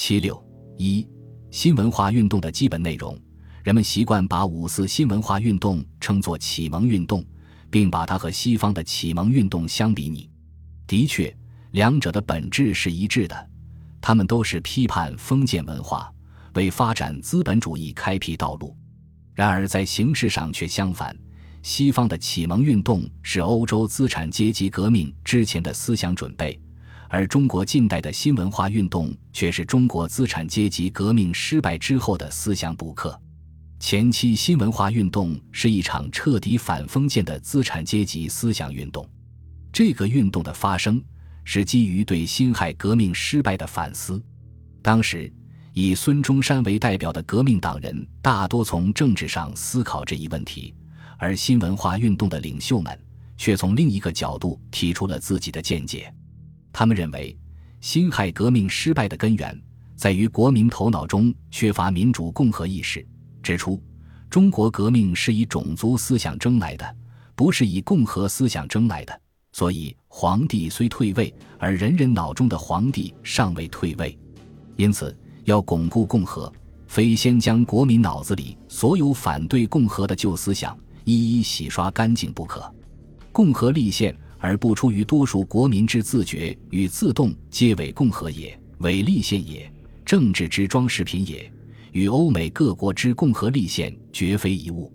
七六一新文化运动的基本内容，人们习惯把五四新文化运动称作启蒙运动，并把它和西方的启蒙运动相比拟。的确，两者的本质是一致的，他们都是批判封建文化，为发展资本主义开辟道路。然而，在形式上却相反。西方的启蒙运动是欧洲资产阶级革命之前的思想准备，而中国近代的新文化运动却是中国资产阶级革命失败之后的思想补课。前期新文化运动是一场彻底反封建的资产阶级思想运动，这个运动的发生是基于对辛亥革命失败的反思。当时，以孙中山为代表的革命党人大多从政治上思考这一问题。而新文化运动的领袖们却从另一个角度提出了自己的见解。他们认为，辛亥革命失败的根源在于国民头脑中缺乏民主共和意识，指出中国革命是以种族思想争来的，不是以共和思想争来的。所以，皇帝虽退位，而人人脑中的皇帝尚未退位。因此，要巩固共和，非先将国民脑子里所有反对共和的旧思想。一一洗刷干净不可。共和立宪而不出于多数国民之自觉与自动，皆为共和也，为立宪也，政治之装饰品也。与欧美各国之共和立宪绝非一物。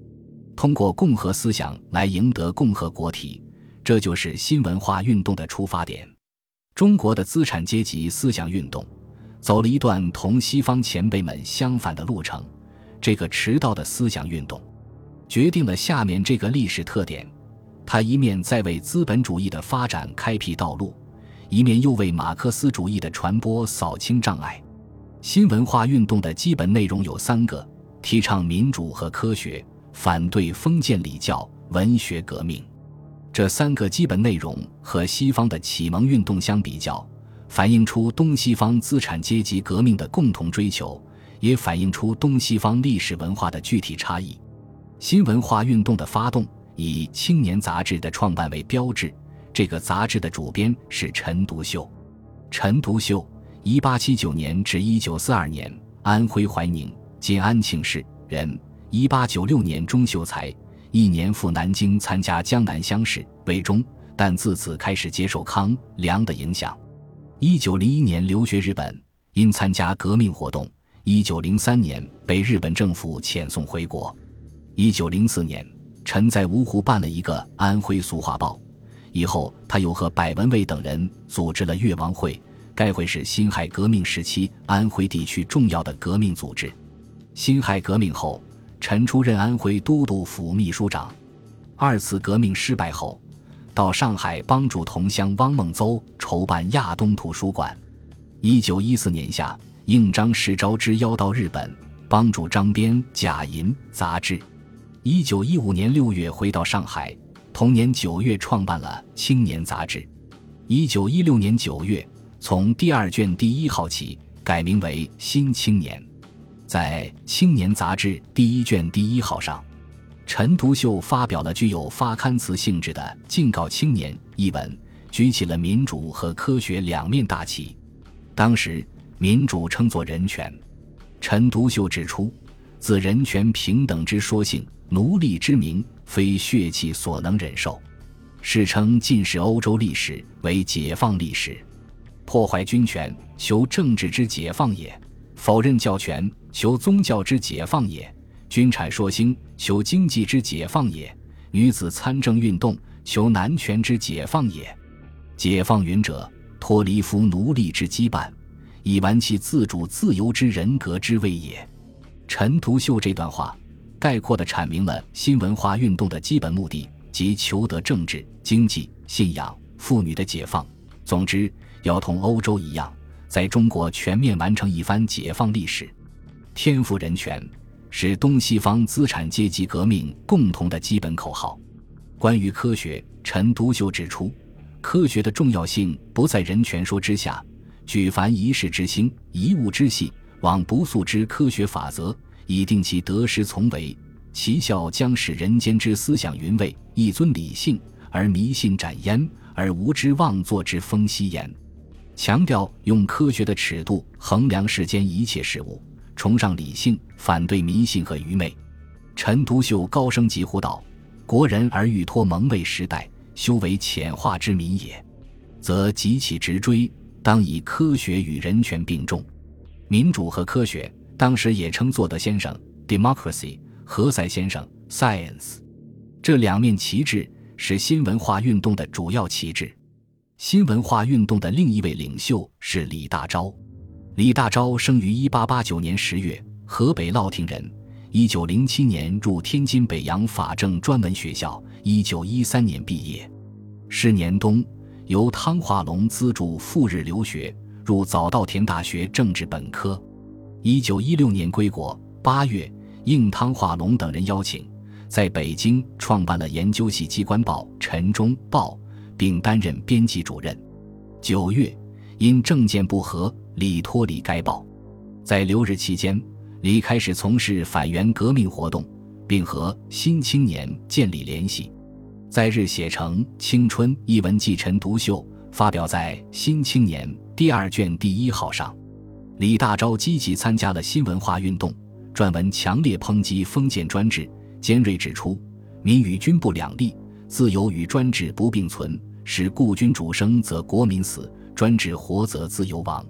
通过共和思想来赢得共和国体，这就是新文化运动的出发点。中国的资产阶级思想运动走了一段同西方前辈们相反的路程，这个迟到的思想运动。决定了下面这个历史特点：他一面在为资本主义的发展开辟道路，一面又为马克思主义的传播扫清障碍。新文化运动的基本内容有三个：提倡民主和科学，反对封建礼教，文学革命。这三个基本内容和西方的启蒙运动相比较，反映出东西方资产阶级革命的共同追求，也反映出东西方历史文化的具体差异。新文化运动的发动以《青年》杂志的创办为标志。这个杂志的主编是陈独秀。陈独秀，一八七九年至一九四二年，安徽怀宁（今安庆市）人。一八九六年中秀才，一年赴南京参加江南乡试，为中，但自此开始接受康梁的影响。一九零一年留学日本，因参加革命活动，一九零三年被日本政府遣送回国。一九零四年，陈在芜湖办了一个《安徽俗话报》，以后他又和柏文蔚等人组织了越王会。该会是辛亥革命时期安徽地区重要的革命组织。辛亥革命后，陈出任安徽都督府秘书长。二次革命失败后，到上海帮助同乡汪孟邹筹办亚东图书馆。一九一四年夏，应张石钊之邀到日本，帮助张编《假银》杂志。一九一五年六月回到上海，同年九月创办了《青年》杂志。一九一六年九月，从第二卷第一号起改名为《新青年》。在《青年》杂志第一卷第一号上，陈独秀发表了具有发刊词性质的《敬告青年》一文，举起了民主和科学两面大旗。当时，民主称作人权。陈独秀指出，自人权平等之说性。奴隶之名，非血气所能忍受。世称近世欧洲历史为解放历史，破坏军权求政治之解放也；否认教权求宗教之解放也；军产说兴求经济之解放也；女子参政运动求男权之解放也。解放云者，脱离夫奴隶之羁绊，以完其自主自由之人格之谓也。陈独秀这段话。概括地阐明了新文化运动的基本目的，即求得政治、经济、信仰、妇女的解放。总之，要同欧洲一样，在中国全面完成一番解放历史。天赋人权是东西方资产阶级革命共同的基本口号。关于科学，陈独秀指出，科学的重要性不在人权说之下。举凡一事之星，一物之细，往不溯之科学法则。以定其得失从为，其效将使人间之思想云味，一尊理性而迷信斩焉，而无知妄作之风息焉。强调用科学的尺度衡量世间一切事物，崇尚理性，反对迷信和愚昧。陈独秀高声疾呼道：“国人而欲脱蒙昧时代，修为浅化之民也，则急起直追，当以科学与人权并重。民主和科学，当时也称作德先生 （democracy） 何塞先生 （science）。这两面旗帜是新文化运动的主要旗帜。”新文化运动的另一位领袖是李大钊。李大钊生于1889年10月，河北乐亭人。1907年入天津北洋法政专门学校，1913年毕业。是年冬，由汤化龙资助赴日留学，入早稻田大学政治本科。1916年归国。八月，应汤化龙等人邀请，在北京创办了研究系机关报《晨钟报》。并担任编辑主任。九月，因政见不合，李脱离该报。在留日期间，李开始从事反元革命活动，并和《新青年》建立联系。在日写成《青春》一文，继陈独秀发表在《新青年》第二卷第一号上。李大钊积极参加了新文化运动，撰文强烈抨击封建专制，尖锐指出民与君不两立。自由与专制不并存，使故君主生则国民死，专制活则自由亡。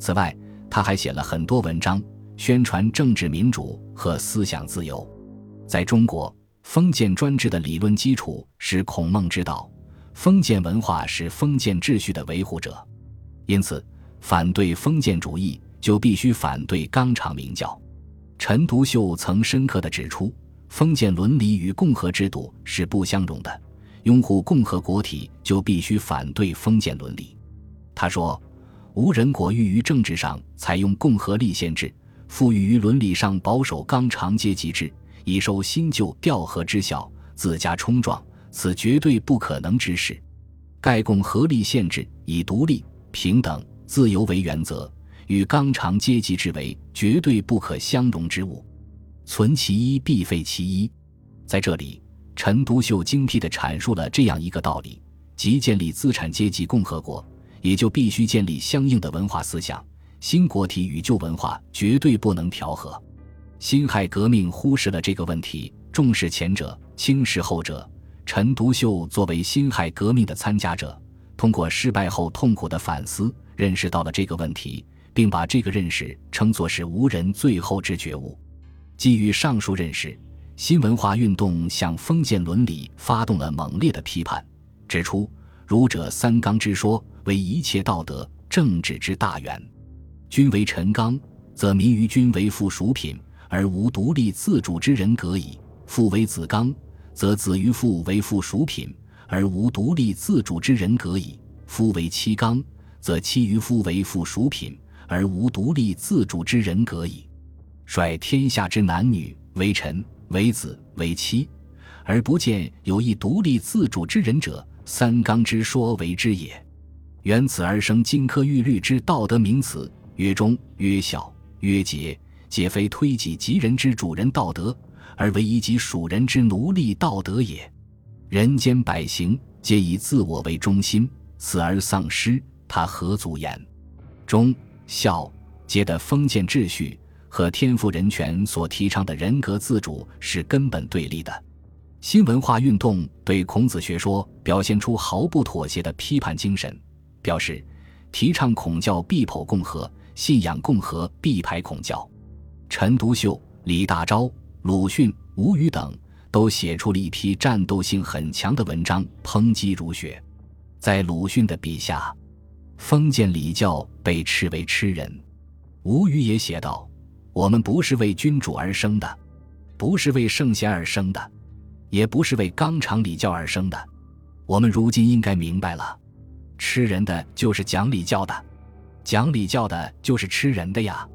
此外，他还写了很多文章，宣传政治民主和思想自由。在中国，封建专制的理论基础是孔孟之道，封建文化是封建秩序的维护者，因此，反对封建主义就必须反对纲常名教。陈独秀曾深刻地指出。封建伦理与共和制度是不相容的，拥护共和国体就必须反对封建伦理。他说：“无人国欲于政治上采用共和立宪制，富裕于伦理上保守纲常阶级制，以收新旧调和之效，自家冲撞，此绝对不可能之事。盖共和立宪制以独立、平等、自由为原则，与纲常阶级制为绝对不可相容之物。”存其一，必废其一。在这里，陈独秀精辟地阐述了这样一个道理：即建立资产阶级共和国，也就必须建立相应的文化思想。新国体与旧文化绝对不能调和。辛亥革命忽视了这个问题，重视前者，轻视后者。陈独秀作为辛亥革命的参加者，通过失败后痛苦的反思，认识到了这个问题，并把这个认识称作是无人最后之觉悟。基于上述认识，新文化运动向封建伦理发动了猛烈的批判，指出儒者三纲之说为一切道德政治之大源。君为臣纲，则民于君为附属品，而无独立自主之人格矣；父为子纲，则子于父为附属品，而无独立自主之人格矣；夫为妻纲，则妻于夫为附属品，而无独立自主之人格矣。率天下之男女为臣为子为妻，而不见有一独立自主之人者，三纲之说为之也。缘此而生金科玉律之道德名词，曰忠曰孝曰节，皆非推己及人之主人道德，而为以己属人之奴隶道德也。人间百行皆以自我为中心，此而丧失，他何足言？忠孝节的封建秩序。和天赋人权所提倡的人格自主是根本对立的。新文化运动对孔子学说表现出毫不妥协的批判精神，表示提倡孔教必否共和，信仰共和必排孔教。陈独秀、李大钊、鲁迅、吴语等都写出了一批战斗性很强的文章，抨击儒学。在鲁迅的笔下，封建礼教被斥为吃人。吴语也写道。我们不是为君主而生的，不是为圣贤而生的，也不是为纲常礼教而生的。我们如今应该明白了，吃人的就是讲礼教的，讲礼教的就是吃人的呀。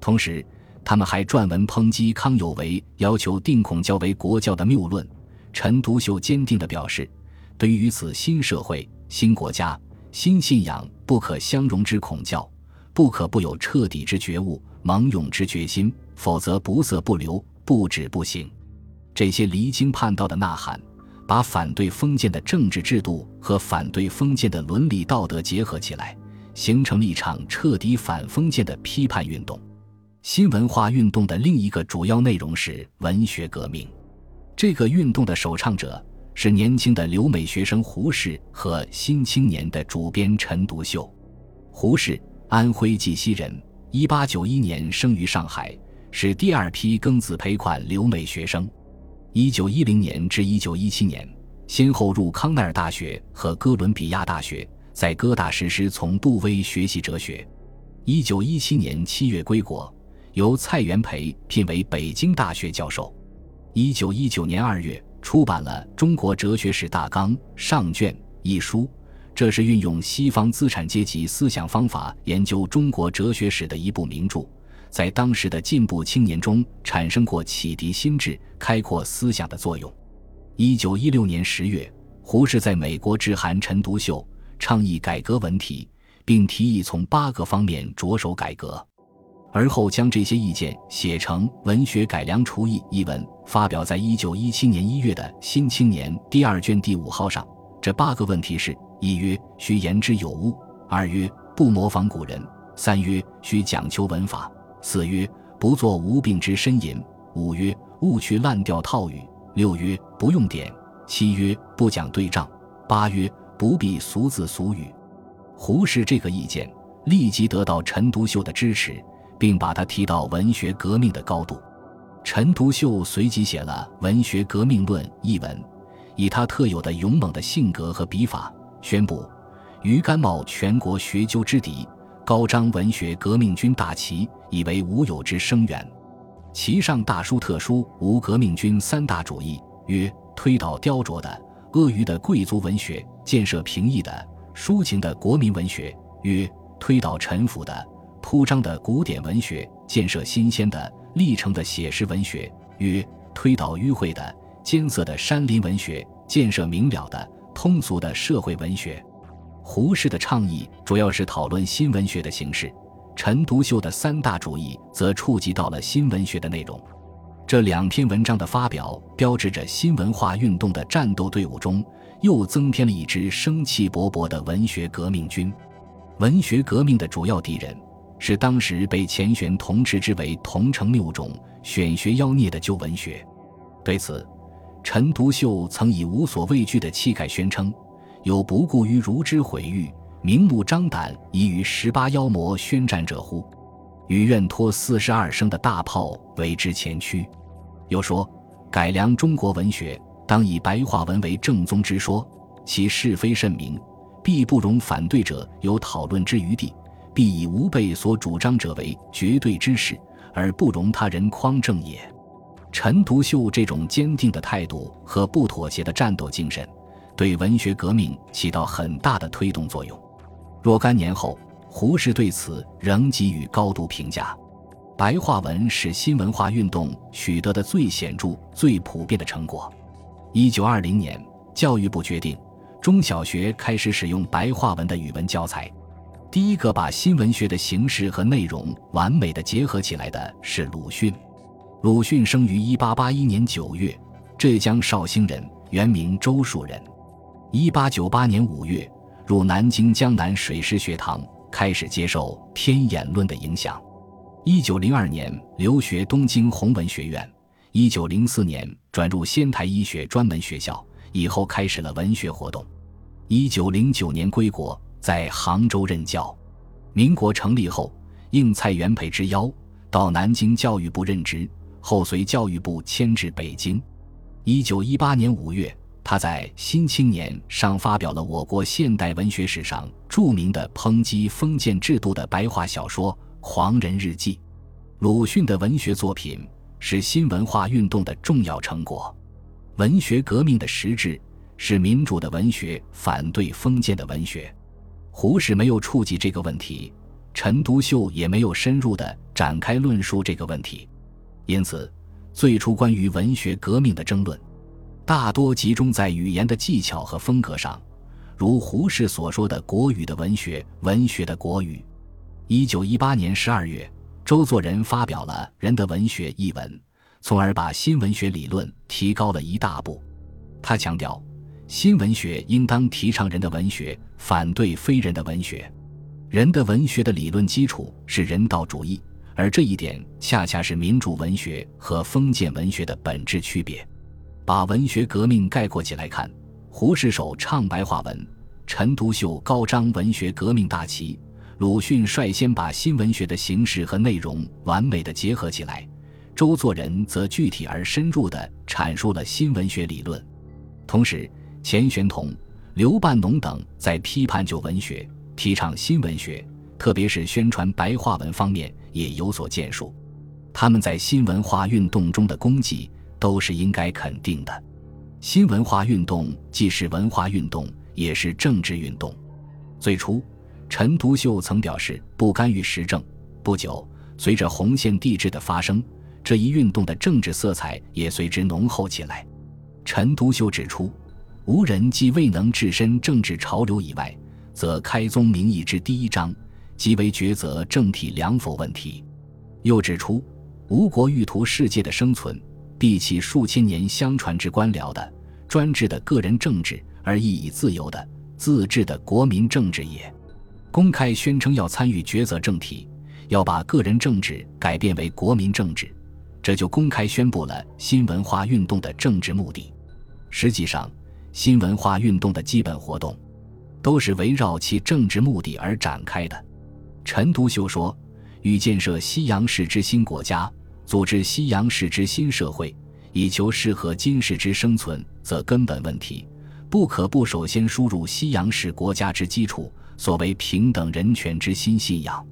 同时，他们还撰文抨击康有为要求定孔教为国教的谬论。陈独秀坚定地表示，对于此新社会、新国家、新信仰不可相容之孔教，不可不有彻底之觉悟。芒勇之决心，否则不色不留，不止不行。这些离经叛道的呐喊，把反对封建的政治制度和反对封建的伦理道德结合起来，形成了一场彻底反封建的批判运动。新文化运动的另一个主要内容是文学革命。这个运动的首倡者是年轻的留美学生胡适和《新青年》的主编陈独秀。胡适，安徽绩溪人，一八九一年生于上海，是第二批庚子赔款留美学生。一九一零年至一九一七年，先后入康奈尔大学和哥伦比亚大学，在哥大实施从杜威学习哲学。一九一七年七月归国，由蔡元培聘为北京大学教授。一九一九年二月，出版了《中国哲学史大纲》上卷一书，这是运用西方资产阶级思想方法研究中国哲学史的一部名著，在当时的进步青年中产生过启迪心智、开阔思想的作用。一九一六年十月，胡适在美国致函陈独秀，倡议改革文体，并提议从八个方面着手改革。而后将这些意见写成《文学改良刍议》一文，发表在一九一七年一月的《新青年》第二卷第五号上。这八个问题是：一曰需言之有物；二曰不模仿古人；三曰需讲求文法；四曰不做无病之呻吟；五曰勿去滥调套语；六曰不用典；七曰不讲对仗；八曰不必俗字俗语。胡适这个意见立即得到陈独秀的支持。并把他提到文学革命的高度。陈独秀随即写了《文学革命论》一文，以他特有的勇猛的性格和笔法，宣布于甘冒全国学究之敌，高张文学革命军大旗，以为吾有之声援。其上大书特书无革命军三大主义，曰：推倒雕琢的、阿谀的贵族文学，建设平易的、抒情的国民文学；曰：推倒陈腐的。铺张的古典文学，建设新鲜的、历程的写实文学；与推倒迂回的、艰涩的山林文学，建设明了的、通俗的社会文学。胡适的倡议主要是讨论新文学的形式，陈独秀的三大主义则触及到了新文学的内容。这两篇文章的发表，标志着新文化运动的战斗队伍中又增添了一支生气勃勃的文学革命军。文学革命的主要敌人。是当时被钱玄同斥之为同城六种、选学妖孽的旧文学。对此，陈独秀曾以无所畏惧的气概宣称：“有不顾于儒之毁誉，明目张胆以与十八妖魔宣战者乎？与愿托四十二声的大炮为之前驱。”又说：“改良中国文学，当以白话文为正宗之说，其是非甚明，必不容反对者有讨论之余地。”必以吾辈所主张者为绝对之事，而不容他人匡正也。陈独秀这种坚定的态度和不妥协的战斗精神，对文学革命起到很大的推动作用。若干年后，胡适对此仍给予高度评价。白话文是新文化运动取得的最显著、最普遍的成果。一九二零年，教育部决定，中小学开始使用白话文的语文教材。第一个把新文学的形式和内容完美的结合起来的是鲁迅。鲁迅生于一八八一年九月，浙江绍兴人，原名周树人。一八九八年五月，入南京江南水师学堂，开始接受《天演论》的影响。一九零二年留学东京弘文学院，一九零四年转入仙台医学专门学校，以后开始了文学活动。一九零九年归国。在杭州任教，民国成立后，应蔡元培之邀，到南京教育部任职，后随教育部迁至北京。一九一八年五月，他在《新青年》上发表了我国现代文学史上著名的抨击封建制度的白话小说《狂人日记》。鲁迅的文学作品是新文化运动的重要成果。文学革命的实质是民主的文学反对封建的文学。胡适没有触及这个问题，陈独秀也没有深入的展开论述这个问题，因此，最初关于文学革命的争论，大多集中在语言的技巧和风格上，如胡适所说的“国语的文学，文学的国语”。一九一八年十二月，周作人发表了《人的文学》一文，从而把新文学理论提高了一大步。他强调。新文学应当提倡人的文学，反对非人的文学。人的文学的理论基础是人道主义，而这一点恰恰是民主文学和封建文学的本质区别。把文学革命概括起来看，胡适手唱白话文，陈独秀高张文学革命大旗，鲁迅率先把新文学的形式和内容完美的结合起来，周作人则具体而深入地阐述了新文学理论。同时，钱玄同、刘半农等在批判旧文学。提倡新文学，特别是宣传白话文方面也有所建树。他们在新文化运动中的功绩都是应该肯定的。新文化运动既是文化运动，也是政治运动。最初，陈独秀曾表示不干预时政。不久，随着红线帝制的发生，这一运动的政治色彩也随之浓厚起来。陈独秀指出，无人既未能置身政治潮流以外。则开宗明义之第一章，即为抉择政体良否问题。又指出，吴国欲图世界的生存，必弃数千年相传之官僚的、专制的个人政治，而意以自由的、自治的国民政治也。公开宣称要参与抉择政体，要把个人政治改变为国民政治，这就公开宣布了新文化运动的政治目的。实际上，新文化运动的基本活动。都是围绕其政治目的而展开的。陈独秀说：“欲建设西洋式之新国家，组织西洋式之新社会，以求适合今世之生存，则根本问题不可不首先输入西洋式国家之基础，所谓平等人权之新信仰。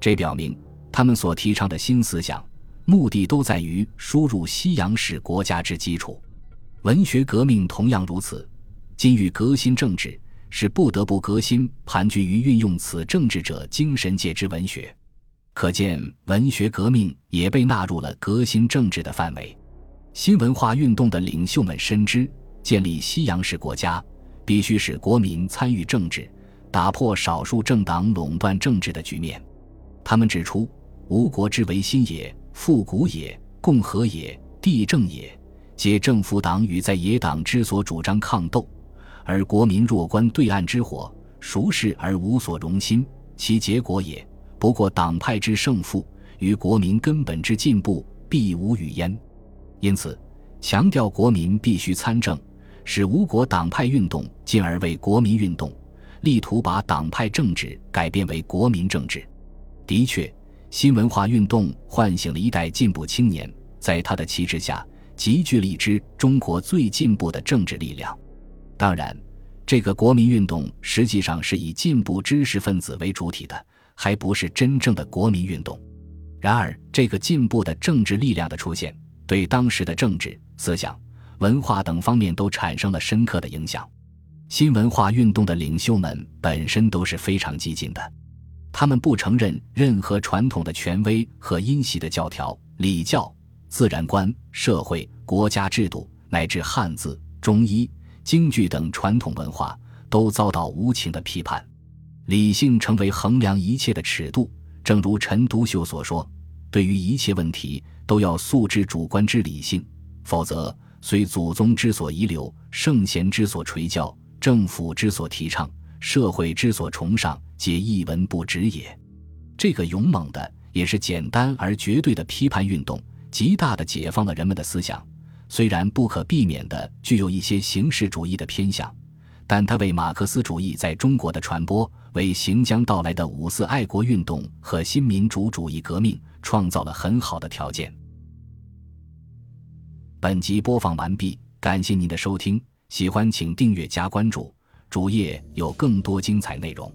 这表明他们所提倡的新思想目的都在于输入西洋式国家之基础。文学革命同样如此，今欲革新政治。”是不得不革新盘踞于运用此政治者精神界之文学，可见文学革命也被纳入了革新政治的范围。新文化运动的领袖们深知，建立西洋式国家必须使国民参与政治，打破少数政党垄断政治的局面。他们指出：吴国之为新也，复古也，共和也，地政也，皆政府党与在野党之所主张抗斗。而国民若观对岸之火，熟视而无所容心，其结果也不过党派之胜负，与国民根本之进步必无语焉。因此，强调国民必须参政，使吴国党派运动进而为国民运动，力图把党派政治改变为国民政治。的确，新文化运动唤醒了一代进步青年，在他的旗帜下，集聚了一支中国最进步的政治力量。当然，这个国民运动实际上是以进步知识分子为主体的，还不是真正的国民运动。然而，这个进步的政治力量的出现，对当时的政治、思想、文化等方面都产生了深刻的影响。新文化运动的领袖们本身都是非常激进的，他们不承认任何传统的权威和因袭的教条、礼教、自然观、社会、国家制度，乃至汉字、中医。京剧等传统文化都遭到无情的批判，理性成为衡量一切的尺度。正如陈独秀所说：“对于一切问题，都要素之主观之理性，否则虽祖宗之所遗留，圣贤之所垂教，政府之所提倡，社会之所崇尚，皆一文不值也。”这个勇猛的，也是简单而绝对的批判运动，极大的解放了人们的思想。虽然不可避免地具有一些形式主义的偏向，但它为马克思主义在中国的传播，为行将到来的五四爱国运动和新民主主义革命创造了很好的条件。本集播放完毕，感谢您的收听，喜欢请订阅加关注，主页有更多精彩内容。